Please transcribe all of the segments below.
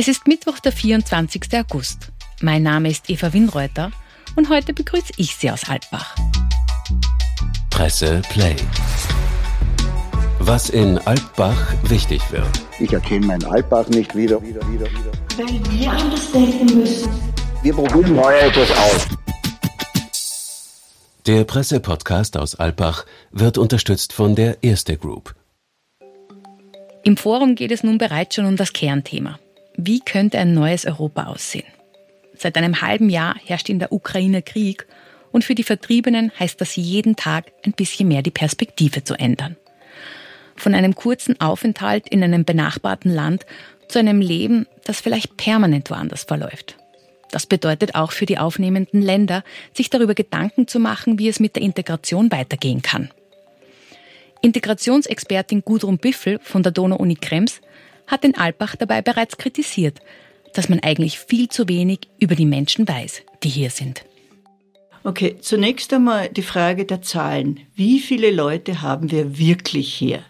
Es ist Mittwoch, der 24. August. Mein Name ist Eva Winreuter und heute begrüße ich Sie aus Altbach. Presse Play. Was in Altbach wichtig wird. Ich erkenne meinen Altbach nicht wieder. Weil wir anders denken müssen. Wir probieren heuer etwas aus. Der Pressepodcast aus Alpbach wird unterstützt von der Erste Group. Im Forum geht es nun bereits schon um das Kernthema. Wie könnte ein neues Europa aussehen? Seit einem halben Jahr herrscht in der Ukraine Krieg und für die Vertriebenen heißt das jeden Tag ein bisschen mehr die Perspektive zu ändern. Von einem kurzen Aufenthalt in einem benachbarten Land zu einem Leben, das vielleicht permanent woanders verläuft. Das bedeutet auch für die aufnehmenden Länder, sich darüber Gedanken zu machen, wie es mit der Integration weitergehen kann. Integrationsexpertin Gudrun Büffel von der Donau-Uni Krems hat den Alpbach dabei bereits kritisiert, dass man eigentlich viel zu wenig über die Menschen weiß, die hier sind. Okay, zunächst einmal die Frage der Zahlen. Wie viele Leute haben wir wirklich hier?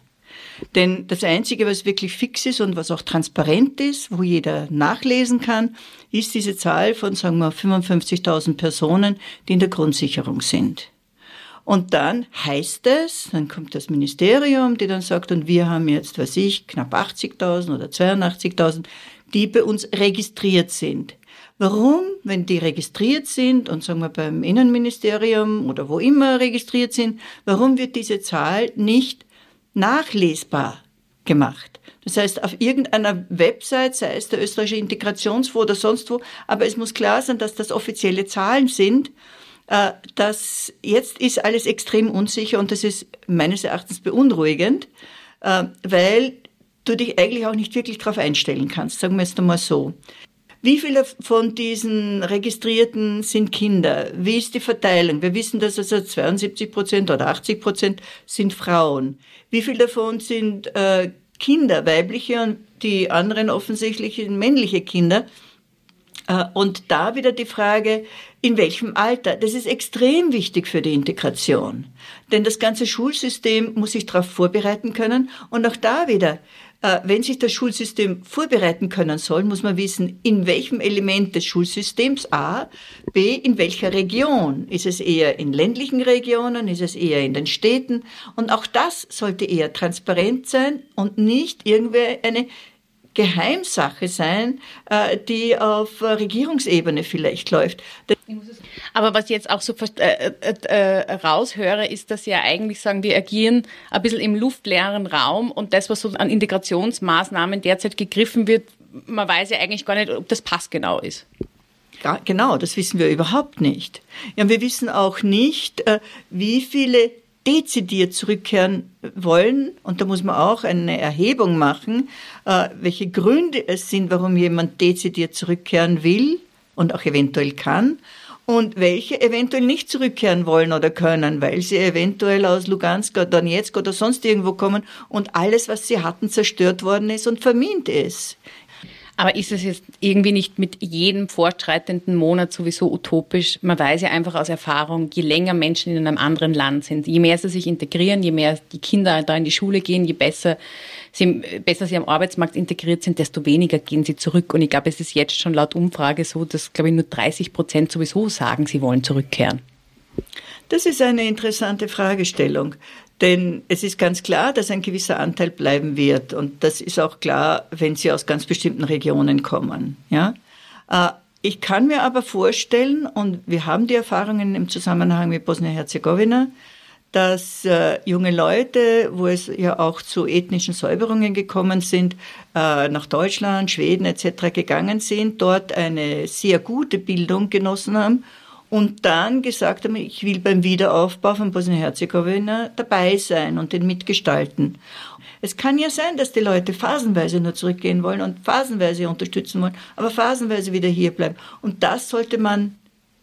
Denn das Einzige, was wirklich fix ist und was auch transparent ist, wo jeder nachlesen kann, ist diese Zahl von, sagen wir, 55.000 Personen, die in der Grundsicherung sind. Und dann heißt es, dann kommt das Ministerium, die dann sagt, und wir haben jetzt, was ich, knapp 80.000 oder 82.000, die bei uns registriert sind. Warum, wenn die registriert sind und sagen wir beim Innenministerium oder wo immer registriert sind, warum wird diese Zahl nicht nachlesbar gemacht? Das heißt, auf irgendeiner Website, sei es der österreichische Integrationsfonds oder sonst wo, aber es muss klar sein, dass das offizielle Zahlen sind dass jetzt ist alles extrem unsicher und das ist meines Erachtens beunruhigend, äh, weil du dich eigentlich auch nicht wirklich darauf einstellen kannst, sagen wir es einmal so. Wie viele von diesen Registrierten sind Kinder? Wie ist die Verteilung? Wir wissen, dass also 72 Prozent oder 80 Prozent sind Frauen. Wie viele davon sind äh, Kinder, weibliche und die anderen offensichtlich männliche Kinder? Äh, und da wieder die Frage, in welchem Alter? Das ist extrem wichtig für die Integration. Denn das ganze Schulsystem muss sich darauf vorbereiten können. Und auch da wieder, äh, wenn sich das Schulsystem vorbereiten können soll, muss man wissen, in welchem Element des Schulsystems A, B, in welcher Region. Ist es eher in ländlichen Regionen, ist es eher in den Städten? Und auch das sollte eher transparent sein und nicht irgendwie eine Geheimsache sein, äh, die auf Regierungsebene vielleicht läuft. Aber was ich jetzt auch so äh, äh, raushöre, ist, dass Sie ja eigentlich sagen, wir agieren ein bisschen im luftleeren Raum und das, was so an Integrationsmaßnahmen derzeit gegriffen wird, man weiß ja eigentlich gar nicht, ob das passgenau ist. Ja, genau, das wissen wir überhaupt nicht. Ja, wir wissen auch nicht, wie viele dezidiert zurückkehren wollen, und da muss man auch eine Erhebung machen, äh, welche Gründe es sind, warum jemand dezidiert zurückkehren will und auch eventuell kann, und welche eventuell nicht zurückkehren wollen oder können, weil sie eventuell aus Lugansk oder Donetsk oder sonst irgendwo kommen und alles, was sie hatten, zerstört worden ist und vermint ist. Aber ist es jetzt irgendwie nicht mit jedem fortschreitenden Monat sowieso utopisch? Man weiß ja einfach aus Erfahrung, je länger Menschen in einem anderen Land sind, je mehr sie sich integrieren, je mehr die Kinder da in die Schule gehen, je besser sie, besser sie am Arbeitsmarkt integriert sind, desto weniger gehen sie zurück. Und ich glaube, es ist jetzt schon laut Umfrage so, dass, glaube ich, nur 30 Prozent sowieso sagen, sie wollen zurückkehren. Das ist eine interessante Fragestellung. Denn es ist ganz klar, dass ein gewisser Anteil bleiben wird. Und das ist auch klar, wenn sie aus ganz bestimmten Regionen kommen. Ja? Äh, ich kann mir aber vorstellen, und wir haben die Erfahrungen im Zusammenhang mit Bosnien-Herzegowina, dass äh, junge Leute, wo es ja auch zu ethnischen Säuberungen gekommen sind, äh, nach Deutschland, Schweden etc. gegangen sind, dort eine sehr gute Bildung genossen haben und dann gesagt haben, ich will beim Wiederaufbau von Bosnien-Herzegowina dabei sein und den mitgestalten. Es kann ja sein, dass die Leute phasenweise nur zurückgehen wollen und phasenweise unterstützen wollen, aber phasenweise wieder hier bleiben. Und das sollte man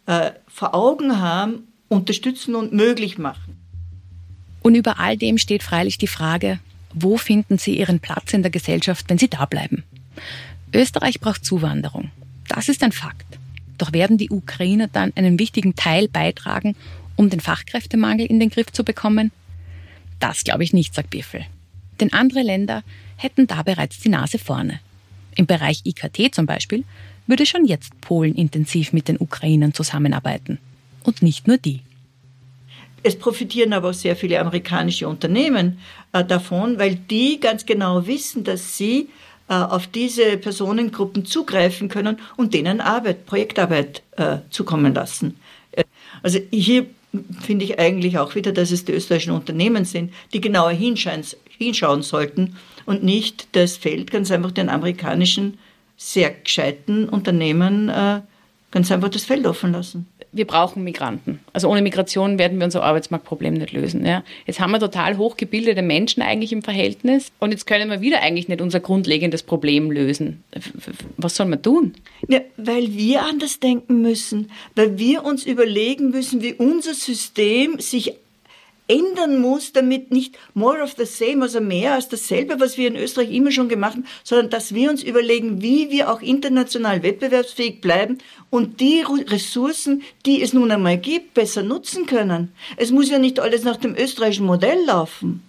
äh, vor Augen haben, unterstützen und möglich machen. Und über all dem steht freilich die Frage, wo finden Sie Ihren Platz in der Gesellschaft, wenn Sie da bleiben? Österreich braucht Zuwanderung. Das ist ein Fakt. Doch werden die Ukrainer dann einen wichtigen Teil beitragen, um den Fachkräftemangel in den Griff zu bekommen? Das glaube ich nicht, sagt Biffel. Denn andere Länder hätten da bereits die Nase vorne. Im Bereich IKT zum Beispiel würde schon jetzt Polen intensiv mit den Ukrainern zusammenarbeiten. Und nicht nur die. Es profitieren aber auch sehr viele amerikanische Unternehmen äh, davon, weil die ganz genau wissen, dass sie auf diese Personengruppen zugreifen können und denen Arbeit, Projektarbeit äh, zukommen lassen. Äh, also hier finde ich eigentlich auch wieder, dass es die österreichischen Unternehmen sind, die genauer hinschauen sollten und nicht das Feld ganz einfach den amerikanischen sehr gescheiten Unternehmen äh, ganz einfach das Feld offen lassen wir brauchen Migranten. Also ohne Migration werden wir unser Arbeitsmarktproblem nicht lösen. Ja. Jetzt haben wir total hochgebildete Menschen eigentlich im Verhältnis und jetzt können wir wieder eigentlich nicht unser grundlegendes Problem lösen. Was soll man tun? Ja, weil wir anders denken müssen, weil wir uns überlegen müssen, wie unser System sich ändern muss, damit nicht more of the same, also mehr als dasselbe, was wir in Österreich immer schon gemacht haben, sondern dass wir uns überlegen, wie wir auch international wettbewerbsfähig bleiben und die Ressourcen, die es nun einmal gibt, besser nutzen können. Es muss ja nicht alles nach dem österreichischen Modell laufen.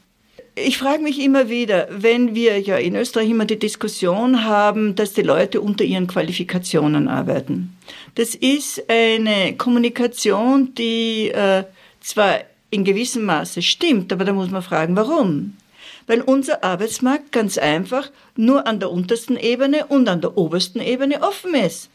Ich frage mich immer wieder, wenn wir ja in Österreich immer die Diskussion haben, dass die Leute unter ihren Qualifikationen arbeiten. Das ist eine Kommunikation, die äh, zwar in gewissem Maße stimmt, aber da muss man fragen, warum? Weil unser Arbeitsmarkt ganz einfach nur an der untersten Ebene und an der obersten Ebene offen ist.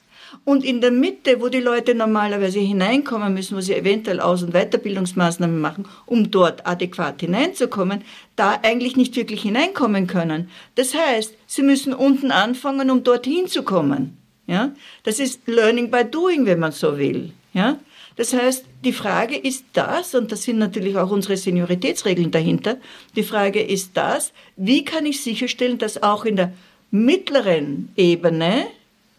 Und in der Mitte, wo die Leute normalerweise hineinkommen müssen, wo sie eventuell Aus- und Weiterbildungsmaßnahmen machen, um dort adäquat hineinzukommen, da eigentlich nicht wirklich hineinkommen können. Das heißt, sie müssen unten anfangen, um dorthin zu kommen. Ja? Das ist Learning by Doing, wenn man so will. Ja? Das heißt, die Frage ist das, und das sind natürlich auch unsere Senioritätsregeln dahinter, die Frage ist das, wie kann ich sicherstellen, dass auch in der mittleren Ebene,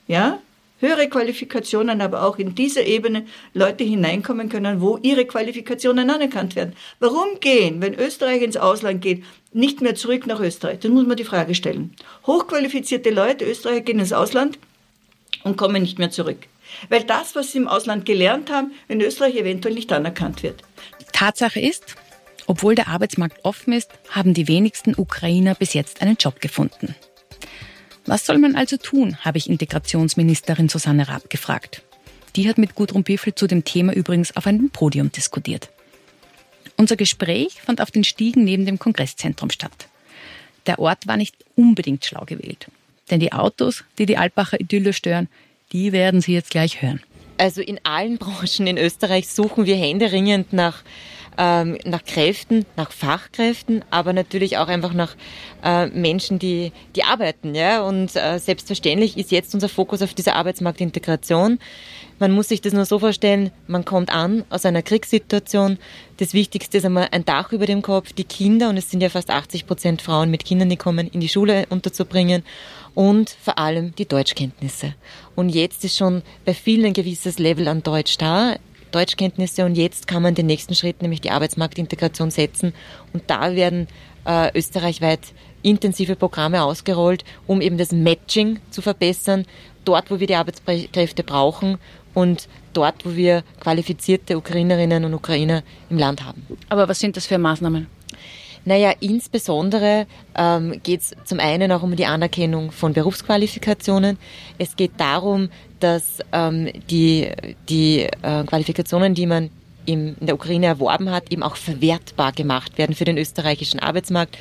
ja, höhere Qualifikationen, aber auch in dieser Ebene Leute hineinkommen können, wo ihre Qualifikationen anerkannt werden. Warum gehen, wenn Österreich ins Ausland geht, nicht mehr zurück nach Österreich? Das muss man die Frage stellen. Hochqualifizierte Leute, Österreicher gehen ins Ausland und kommen nicht mehr zurück weil das, was sie im Ausland gelernt haben, in Österreich eventuell nicht anerkannt wird. Tatsache ist, obwohl der Arbeitsmarkt offen ist, haben die wenigsten Ukrainer bis jetzt einen Job gefunden. Was soll man also tun, habe ich Integrationsministerin Susanne Raab gefragt. Die hat mit Gudrun Biffel zu dem Thema übrigens auf einem Podium diskutiert. Unser Gespräch fand auf den Stiegen neben dem Kongresszentrum statt. Der Ort war nicht unbedingt schlau gewählt. Denn die Autos, die die Alpacher Idylle stören, die werden Sie jetzt gleich hören. Also in allen Branchen in Österreich suchen wir händeringend nach ähm, nach Kräften, nach Fachkräften, aber natürlich auch einfach nach äh, Menschen, die, die arbeiten. Ja? Und äh, selbstverständlich ist jetzt unser Fokus auf dieser Arbeitsmarktintegration. Man muss sich das nur so vorstellen, man kommt an aus einer Kriegssituation. Das Wichtigste ist einmal ein Dach über dem Kopf, die Kinder, und es sind ja fast 80 Prozent Frauen mit Kindern, die kommen, in die Schule unterzubringen und vor allem die Deutschkenntnisse. Und jetzt ist schon bei vielen ein gewisses Level an Deutsch da. Deutschkenntnisse und jetzt kann man den nächsten Schritt, nämlich die Arbeitsmarktintegration setzen. Und da werden äh, österreichweit intensive Programme ausgerollt, um eben das Matching zu verbessern, dort, wo wir die Arbeitskräfte brauchen und dort, wo wir qualifizierte Ukrainerinnen und Ukrainer im Land haben. Aber was sind das für Maßnahmen? Naja, insbesondere ähm, geht es zum einen auch um die Anerkennung von Berufsqualifikationen. Es geht darum, dass ähm, die, die äh, Qualifikationen, die man im, in der Ukraine erworben hat, eben auch verwertbar gemacht werden für den österreichischen Arbeitsmarkt.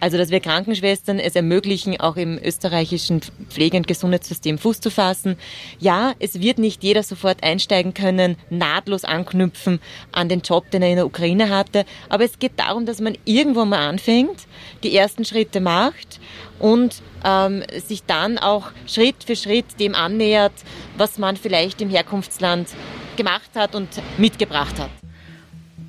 Also, dass wir Krankenschwestern es ermöglichen, auch im österreichischen Pflege- und Gesundheitssystem Fuß zu fassen. Ja, es wird nicht jeder sofort einsteigen können, nahtlos anknüpfen an den Job, den er in der Ukraine hatte. Aber es geht darum, dass man irgendwo mal anfängt, die ersten Schritte macht und ähm, sich dann auch Schritt für Schritt dem annähert, was man vielleicht im Herkunftsland gemacht hat und mitgebracht hat.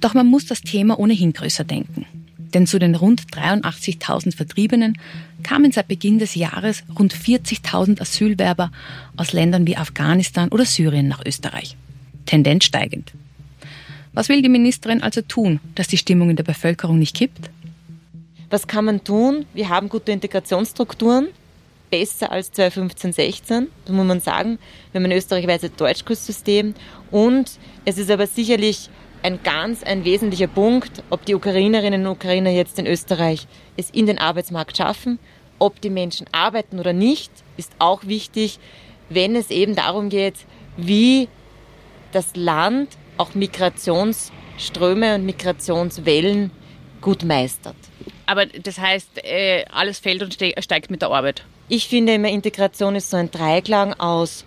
Doch man muss das Thema ohnehin größer denken. Denn zu den rund 83.000 Vertriebenen kamen seit Beginn des Jahres rund 40.000 Asylwerber aus Ländern wie Afghanistan oder Syrien nach Österreich. Tendenz steigend. Was will die Ministerin also tun, dass die Stimmung in der Bevölkerung nicht kippt? Was kann man tun? Wir haben gute Integrationsstrukturen, besser als 2015, 16, das muss man sagen. Wir haben ein österreichweites Deutschkurssystem und es ist aber sicherlich ein ganz ein wesentlicher Punkt, ob die Ukrainerinnen und Ukrainer jetzt in Österreich es in den Arbeitsmarkt schaffen ob die Menschen arbeiten oder nicht, ist auch wichtig, wenn es eben darum geht, wie das Land auch Migrationsströme und Migrationswellen gut meistert. Aber das heißt, äh, alles fällt und steigt mit der Arbeit. Ich finde immer, Integration ist so ein Dreiklang aus,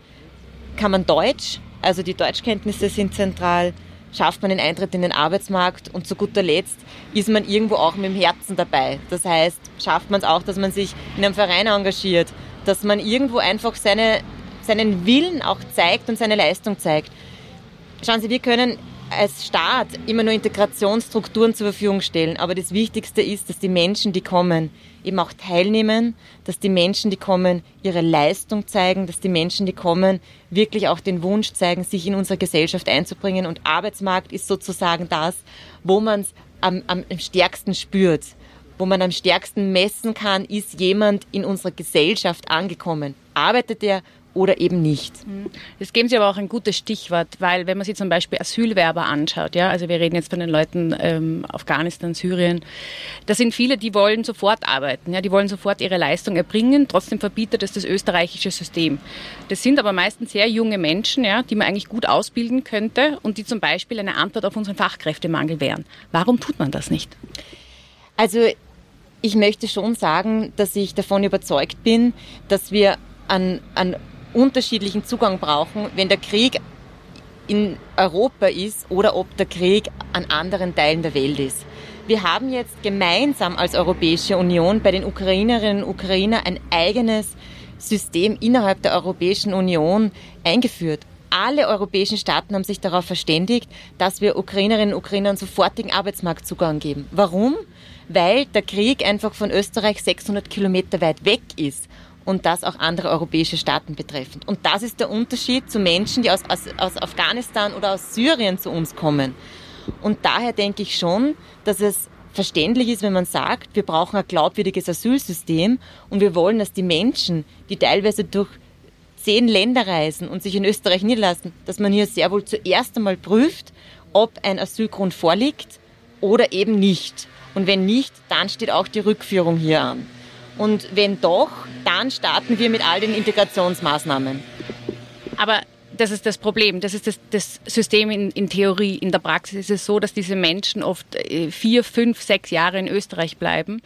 kann man Deutsch, also die Deutschkenntnisse sind zentral, schafft man den Eintritt in den Arbeitsmarkt und zu guter Letzt ist man irgendwo auch mit dem Herzen dabei. Das heißt, schafft man es auch, dass man sich in einem Verein engagiert, dass man irgendwo einfach seine, seinen Willen auch zeigt und seine Leistung zeigt. Schauen Sie, wir können als Staat immer nur Integrationsstrukturen zur Verfügung stellen. Aber das Wichtigste ist, dass die Menschen, die kommen, eben auch teilnehmen, dass die Menschen, die kommen, ihre Leistung zeigen, dass die Menschen, die kommen, wirklich auch den Wunsch zeigen, sich in unsere Gesellschaft einzubringen. Und Arbeitsmarkt ist sozusagen das, wo man es am, am stärksten spürt, wo man am stärksten messen kann, ist jemand in unserer Gesellschaft angekommen. Arbeitet er oder eben nicht. Das geben Sie aber auch ein gutes Stichwort, weil wenn man sich zum Beispiel Asylwerber anschaut, ja, also wir reden jetzt von den Leuten ähm, Afghanistan, Syrien, da sind viele, die wollen sofort arbeiten, ja, die wollen sofort ihre Leistung erbringen, trotzdem verbietet es das österreichische System. Das sind aber meistens sehr junge Menschen, ja, die man eigentlich gut ausbilden könnte und die zum Beispiel eine Antwort auf unseren Fachkräftemangel wären. Warum tut man das nicht? Also ich möchte schon sagen, dass ich davon überzeugt bin, dass wir an, an unterschiedlichen Zugang brauchen, wenn der Krieg in Europa ist oder ob der Krieg an anderen Teilen der Welt ist. Wir haben jetzt gemeinsam als Europäische Union bei den Ukrainerinnen und Ukrainern ein eigenes System innerhalb der Europäischen Union eingeführt. Alle europäischen Staaten haben sich darauf verständigt, dass wir Ukrainerinnen und Ukrainern sofortigen Arbeitsmarktzugang geben. Warum? Weil der Krieg einfach von Österreich 600 Kilometer weit weg ist und das auch andere europäische Staaten betreffend. Und das ist der Unterschied zu Menschen, die aus, aus, aus Afghanistan oder aus Syrien zu uns kommen. Und daher denke ich schon, dass es verständlich ist, wenn man sagt, wir brauchen ein glaubwürdiges Asylsystem und wir wollen, dass die Menschen, die teilweise durch zehn Länder reisen und sich in Österreich niederlassen, dass man hier sehr wohl zuerst einmal prüft, ob ein Asylgrund vorliegt oder eben nicht. Und wenn nicht, dann steht auch die Rückführung hier an. Und wenn doch, dann starten wir mit all den Integrationsmaßnahmen. Aber das ist das Problem. Das ist das, das System in, in, Theorie. In der Praxis ist es so, dass diese Menschen oft äh, vier, fünf, sechs Jahre in Österreich bleiben.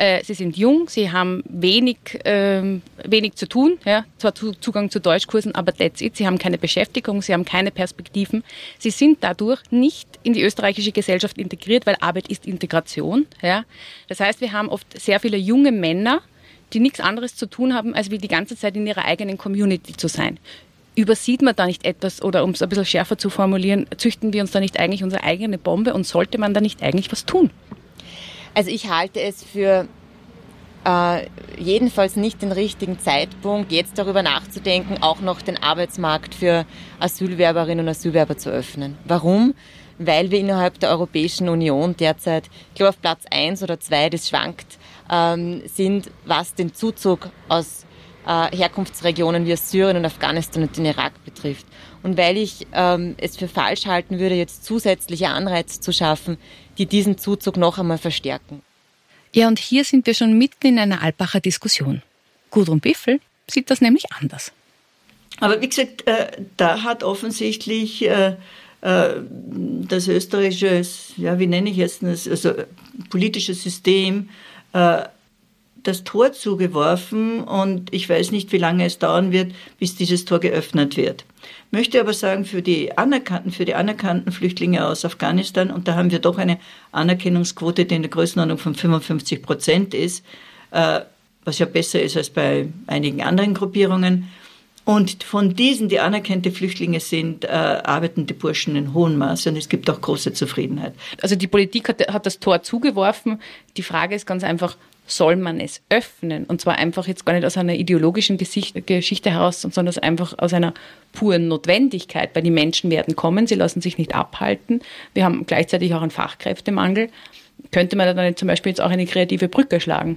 Äh, sie sind jung, sie haben wenig, ähm, wenig zu tun, ja, zwar Zugang zu Deutschkursen, aber that's it. Sie haben keine Beschäftigung, sie haben keine Perspektiven. Sie sind dadurch nicht in die österreichische Gesellschaft integriert, weil Arbeit ist Integration. Ja. Das heißt, wir haben oft sehr viele junge Männer, die nichts anderes zu tun haben, als wie die ganze Zeit in ihrer eigenen Community zu sein übersieht man da nicht etwas oder um es ein bisschen schärfer zu formulieren, züchten wir uns da nicht eigentlich unsere eigene Bombe und sollte man da nicht eigentlich was tun? Also ich halte es für äh, jedenfalls nicht den richtigen Zeitpunkt, jetzt darüber nachzudenken, auch noch den Arbeitsmarkt für Asylwerberinnen und Asylwerber zu öffnen. Warum? Weil wir innerhalb der Europäischen Union derzeit, ich glaube auf Platz eins oder zwei, das schwankt, ähm, sind, was den Zuzug aus äh, Herkunftsregionen wie Syrien und Afghanistan und den Irak betrifft. Und weil ich ähm, es für falsch halten würde, jetzt zusätzliche Anreize zu schaffen, die diesen Zuzug noch einmal verstärken. Ja, und hier sind wir schon mitten in einer Alpacher Diskussion. Gudrun Biffel sieht das nämlich anders. Aber wie gesagt, äh, da hat offensichtlich äh, äh, das österreichische, ja, wie nenne ich jetzt das, also politische System äh, das Tor zugeworfen und ich weiß nicht, wie lange es dauern wird, bis dieses Tor geöffnet wird. Möchte aber sagen, für die anerkannten, für die anerkannten Flüchtlinge aus Afghanistan, und da haben wir doch eine Anerkennungsquote, die in der Größenordnung von 55 Prozent ist, äh, was ja besser ist als bei einigen anderen Gruppierungen. Und von diesen, die anerkannte Flüchtlinge sind, äh, arbeiten die Burschen in hohem Maße und es gibt auch große Zufriedenheit. Also die Politik hat, hat das Tor zugeworfen. Die Frage ist ganz einfach, soll man es öffnen. Und zwar einfach jetzt gar nicht aus einer ideologischen Geschichte heraus, sondern einfach aus einer puren Notwendigkeit, weil die Menschen werden kommen, sie lassen sich nicht abhalten. Wir haben gleichzeitig auch einen Fachkräftemangel. Könnte man da nicht zum Beispiel jetzt auch eine kreative Brücke schlagen?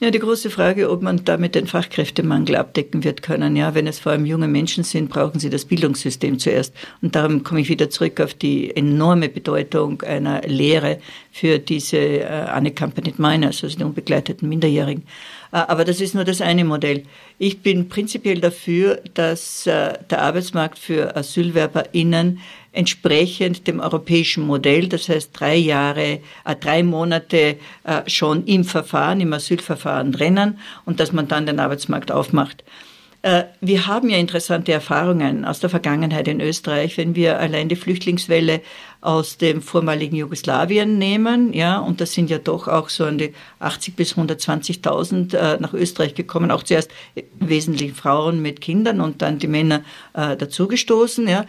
Ja, die große Frage, ob man damit den Fachkräftemangel abdecken wird können. Ja, wenn es vor allem junge Menschen sind, brauchen sie das Bildungssystem zuerst. Und darum komme ich wieder zurück auf die enorme Bedeutung einer Lehre für diese uh, unaccompanied minors, also die unbegleiteten Minderjährigen. Aber das ist nur das eine Modell. Ich bin prinzipiell dafür, dass der Arbeitsmarkt für AsylwerberInnen entsprechend dem europäischen Modell, das heißt drei Jahre, äh, drei Monate äh, schon im Verfahren, im Asylverfahren drinnen und dass man dann den Arbeitsmarkt aufmacht. Äh, wir haben ja interessante Erfahrungen aus der Vergangenheit in Österreich, wenn wir allein die Flüchtlingswelle aus dem vormaligen Jugoslawien nehmen, ja, und das sind ja doch auch so an die 80 bis 120.000 äh, nach Österreich gekommen, auch zuerst wesentlich Frauen mit Kindern und dann die Männer äh, dazugestoßen, ja.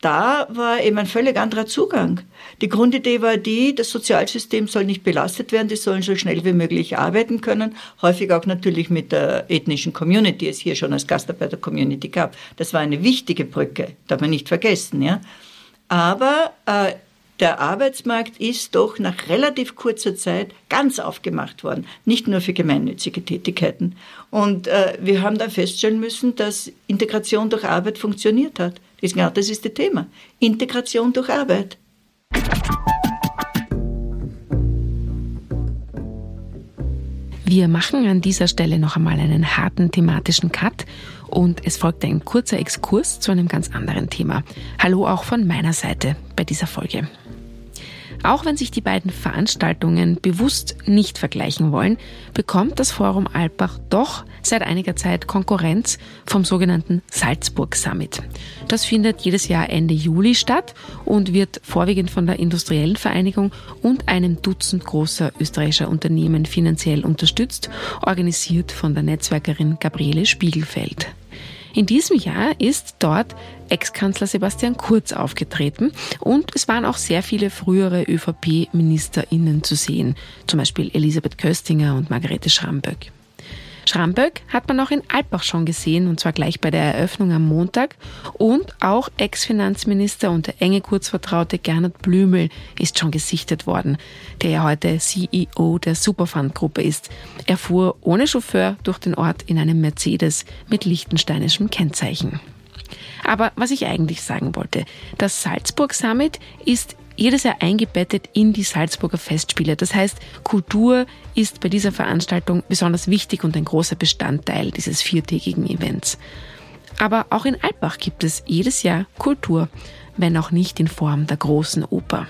Da war eben ein völlig anderer Zugang. Die Grundidee war die, das Sozialsystem soll nicht belastet werden, die sollen so schnell wie möglich arbeiten können, häufig auch natürlich mit der ethnischen Community, die es hier schon als Gastarbeiter-Community gab. Das war eine wichtige Brücke, darf man nicht vergessen. Ja? Aber äh, der Arbeitsmarkt ist doch nach relativ kurzer Zeit ganz aufgemacht worden, nicht nur für gemeinnützige Tätigkeiten. Und äh, wir haben dann feststellen müssen, dass Integration durch Arbeit funktioniert hat. Genau das ist das Thema. Integration durch Arbeit. Wir machen an dieser Stelle noch einmal einen harten thematischen Cut und es folgt ein kurzer Exkurs zu einem ganz anderen Thema. Hallo auch von meiner Seite bei dieser Folge. Auch wenn sich die beiden Veranstaltungen bewusst nicht vergleichen wollen, bekommt das Forum Alpbach doch seit einiger Zeit Konkurrenz vom sogenannten Salzburg Summit. Das findet jedes Jahr Ende Juli statt und wird vorwiegend von der Industriellen Vereinigung und einem Dutzend großer österreichischer Unternehmen finanziell unterstützt, organisiert von der Netzwerkerin Gabriele Spiegelfeld. In diesem Jahr ist dort Ex-Kanzler Sebastian Kurz aufgetreten und es waren auch sehr viele frühere ÖVP-MinisterInnen zu sehen, zum Beispiel Elisabeth Köstinger und Margarete Schramböck. Schramböck hat man auch in Alpbach schon gesehen, und zwar gleich bei der Eröffnung am Montag. Und auch Ex-Finanzminister und der enge Kurzvertraute Gernot Blümel ist schon gesichtet worden, der ja heute CEO der Superfund-Gruppe ist. Er fuhr ohne Chauffeur durch den Ort in einem Mercedes mit lichtensteinischem Kennzeichen. Aber was ich eigentlich sagen wollte, das Salzburg Summit ist jedes Jahr eingebettet in die Salzburger Festspiele. Das heißt, Kultur ist bei dieser Veranstaltung besonders wichtig und ein großer Bestandteil dieses viertägigen Events. Aber auch in Alpbach gibt es jedes Jahr Kultur, wenn auch nicht in Form der großen Oper.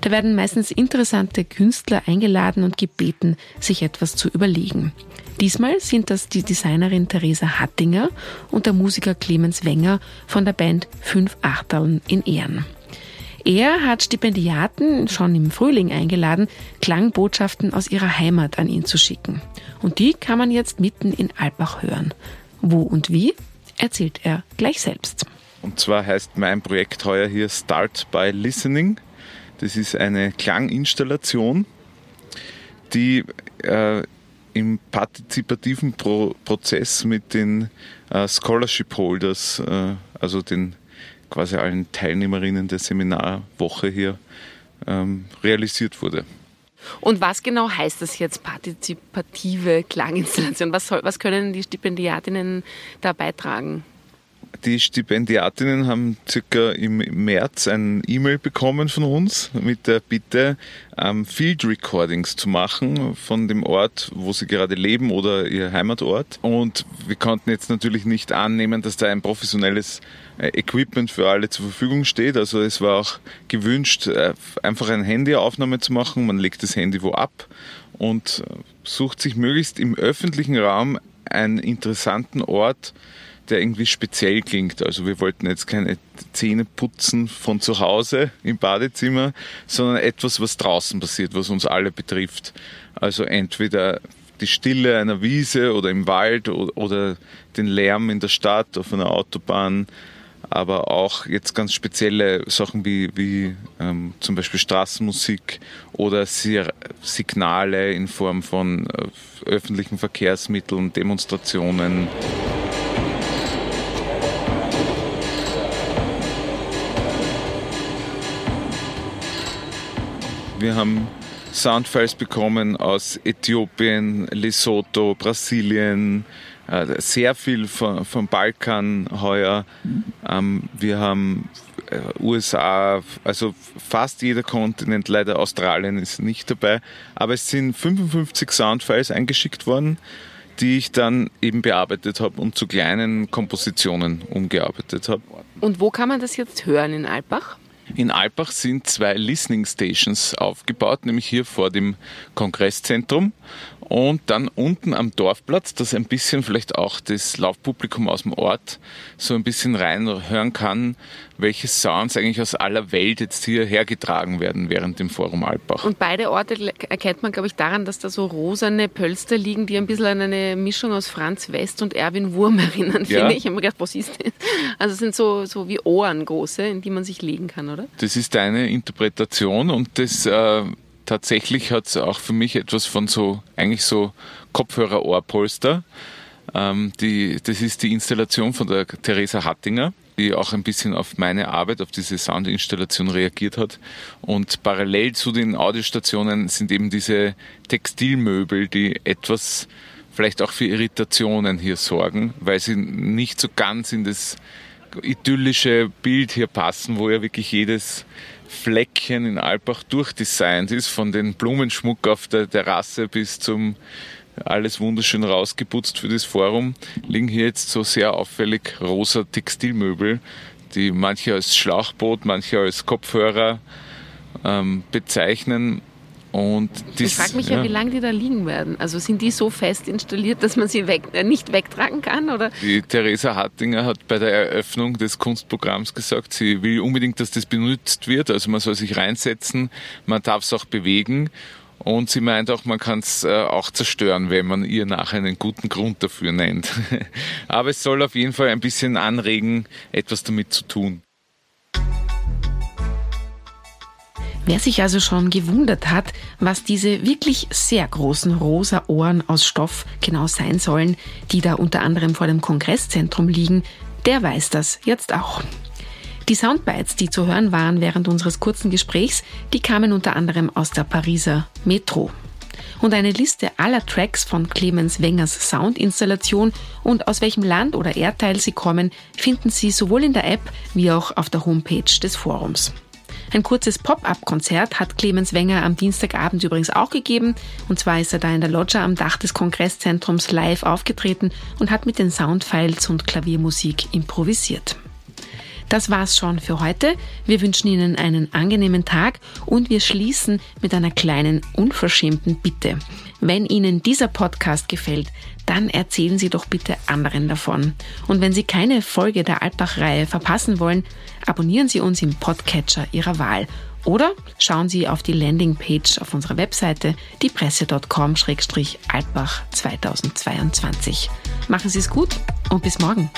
Da werden meistens interessante Künstler eingeladen und gebeten, sich etwas zu überlegen. Diesmal sind das die Designerin Theresa Hattinger und der Musiker Clemens Wenger von der Band Fünf Achteln in Ehren. Er hat Stipendiaten schon im Frühling eingeladen, Klangbotschaften aus ihrer Heimat an ihn zu schicken. Und die kann man jetzt mitten in Alpbach hören. Wo und wie, erzählt er gleich selbst. Und zwar heißt mein Projekt heuer hier Start by Listening. Das ist eine Klanginstallation, die äh, im partizipativen Pro Prozess mit den äh, Scholarship Holders, äh, also den quasi allen Teilnehmerinnen der Seminarwoche hier ähm, realisiert wurde. Und was genau heißt das jetzt partizipative Klanginstallation? Was, soll, was können die Stipendiatinnen da beitragen? Die Stipendiatinnen haben circa im März ein E-Mail bekommen von uns mit der Bitte, ähm, Field Recordings zu machen von dem Ort, wo sie gerade leben oder ihr Heimatort. Und wir konnten jetzt natürlich nicht annehmen, dass da ein professionelles äh, Equipment für alle zur Verfügung steht. Also es war auch gewünscht, äh, einfach eine Handyaufnahme zu machen. Man legt das Handy wo ab und äh, sucht sich möglichst im öffentlichen Raum einen interessanten Ort, der irgendwie speziell klingt. Also wir wollten jetzt keine Zähne putzen von zu Hause im Badezimmer, sondern etwas, was draußen passiert, was uns alle betrifft. Also entweder die Stille einer Wiese oder im Wald oder, den Lärm in der Stadt auf einer Autobahn, aber auch jetzt ganz spezielle Sachen wie, wie ähm, zum Beispiel Straßenmusik oder Signale in Form von äh, öffentlichen Verkehrsmitteln, Demonstrationen. Wir haben Soundfiles bekommen aus Äthiopien, Lesotho, Brasilien, äh, sehr viel vom, Balkan heuer. Ähm, wir haben USA, also fast jeder Kontinent, leider Australien ist nicht dabei. Aber es sind 55 Soundfiles eingeschickt worden, die ich dann eben bearbeitet habe und zu kleinen Kompositionen umgearbeitet habe. Und wo kann man das jetzt hören in Alpbach? In Alpbach sind zwei Listening Stations aufgebaut, nämlich hier vor dem Kongresszentrum und dann unten am Dorfplatz, dass ein bisschen vielleicht auch das Laufpublikum aus dem Ort so ein bisschen reinhören kann, welche Sounds eigentlich aus aller Welt jetzt hier hergetragen werden während dem Forum Alpbach. Und beide Orte erkennt man, glaube ich, daran, dass da so rosane Pölster liegen, die ein bisschen an eine Mischung aus Franz West und Erwin Wurm erinnern, finde ja. ich. Ich habe mir gedacht, was ist das? Also es sind so, so wie Ohren große, in die man sich legen kann, oder? Das ist deine Interpretation und das äh, tatsächlich hat es auch für mich etwas von so, eigentlich so Kopfhörer-Ohrpolster. Ähm, das ist die Installation von der Theresa Hattinger, die auch ein bisschen auf meine Arbeit, auf diese Soundinstallation reagiert hat. Und parallel zu den Audiostationen sind eben diese Textilmöbel, die etwas vielleicht auch für Irritationen hier sorgen, weil sie nicht so ganz in das idyllische Bild hier passen, wo ja wirklich jedes Fleckchen in Alpbach durchdesignt ist, von den Blumenschmuck auf der Terrasse bis zum alles wunderschön rausgeputzt für das Forum, liegen hier jetzt so sehr auffällig rosa Textilmöbel, die manche als Schlauchboot, manche als Kopfhörer ähm, bezeichnen. Und dies, ich frage mich ja, ja, wie lange die da liegen werden. Also sind die so fest installiert, dass man sie weg, äh, nicht wegtragen kann? Oder? Die Theresa Hattinger hat bei der Eröffnung des Kunstprogramms gesagt, sie will unbedingt, dass das benutzt wird. Also man soll sich reinsetzen, man darf es auch bewegen. Und sie meint auch, man kann es äh, auch zerstören, wenn man ihr nachher einen guten Grund dafür nennt. Aber es soll auf jeden Fall ein bisschen anregen, etwas damit zu tun. Wer sich also schon gewundert hat, was diese wirklich sehr großen rosa Ohren aus Stoff genau sein sollen, die da unter anderem vor dem Kongresszentrum liegen, der weiß das jetzt auch. Die Soundbites, die zu hören waren während unseres kurzen Gesprächs, die kamen unter anderem aus der Pariser Metro. Und eine Liste aller Tracks von Clemens Wengers Soundinstallation und aus welchem Land oder Erdteil sie kommen, finden Sie sowohl in der App wie auch auf der Homepage des Forums. Ein kurzes Pop-up-Konzert hat Clemens Wenger am Dienstagabend übrigens auch gegeben. Und zwar ist er da in der Loggia am Dach des Kongresszentrums live aufgetreten und hat mit den Soundfiles und Klaviermusik improvisiert. Das war's schon für heute. Wir wünschen Ihnen einen angenehmen Tag und wir schließen mit einer kleinen unverschämten Bitte. Wenn Ihnen dieser Podcast gefällt, dann erzählen Sie doch bitte anderen davon. Und wenn Sie keine Folge der Altbach-Reihe verpassen wollen, abonnieren Sie uns im Podcatcher Ihrer Wahl. Oder schauen Sie auf die Landingpage auf unserer Webseite diepresse.com-altbach 2022. Machen Sie es gut und bis morgen.